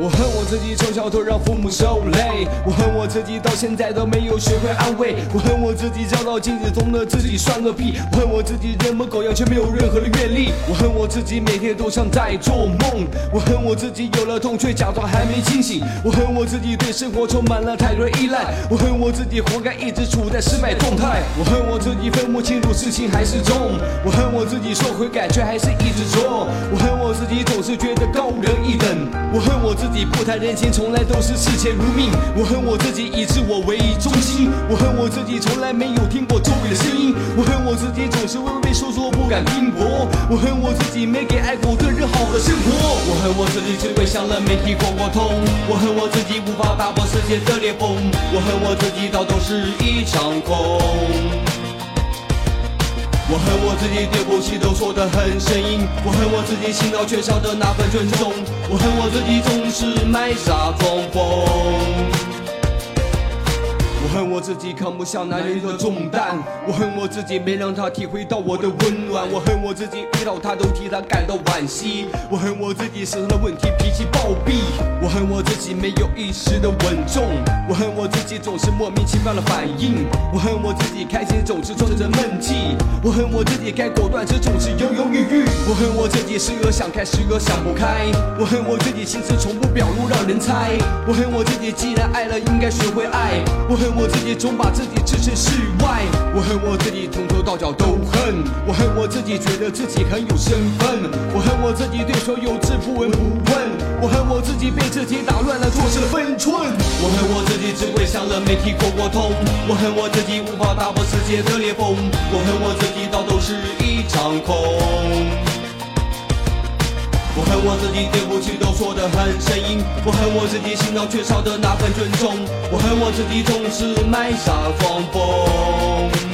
我恨我自己从小都让父母受累，我恨我自己到现在都没有学会安慰，我恨我自己照到镜子中的自己算个屁，我恨我自己人模狗样却没有任何的阅历，我恨我自己每天都像在做梦，我恨我自己有了痛却假装还没清醒，我恨我自己对生活充满了太多依赖，我恨我自己活该一直处在失败状态，我恨我自己分不清楚是轻还是重，我恨我自己说悔改却还是一直做，我恨我己总是觉得高人一等，我恨我自己不谈人情，从来都是视钱如命，我恨我自己以自我为中心，我恨我自己从来没有听过周围的声音，我恨我自己总是畏畏缩缩不敢拼搏，我恨我自己没给爱过的人好的生活，我恨我自己只会向人媒体过过痛，我恨我自己无法打破世界的裂缝，我恨我自己到头是一场空。我恨我自己对不起都说得很生硬，我恨我自己心脑缺少的那份尊重，我恨我自己总是卖傻装疯。我恨我自己扛不下男人的重担，我恨我自己没让他体会到我的温暖，我恨我自己遇到他都替他感到惋惜，我恨我自己身上的问题脾气暴毙，我恨我自己没有一时的稳重，我恨我自己总是莫名其妙的反应，我恨我自己开心总是装着闷气，我恨我自己该果断时总是犹犹豫豫，我恨我自己时而想开时而想不开，我恨我自己心思从不表露让人猜，我恨我自己既然爱了应该学会爱，我恨我我自己总把自己置身事外，我恨我自己从头到脚都恨，我恨。我自己觉得自己很有身份，我恨我自己对所有事不闻不问，我恨我自己被自己打乱了做事的分寸，我恨我自己只会向了媒体过过痛，我恨我自己无法打破世界的裂缝，我恨我自己到头自己对不起都说得很生硬，我恨我自己心脑缺少的那份尊重，我恨我自己总是卖傻装疯。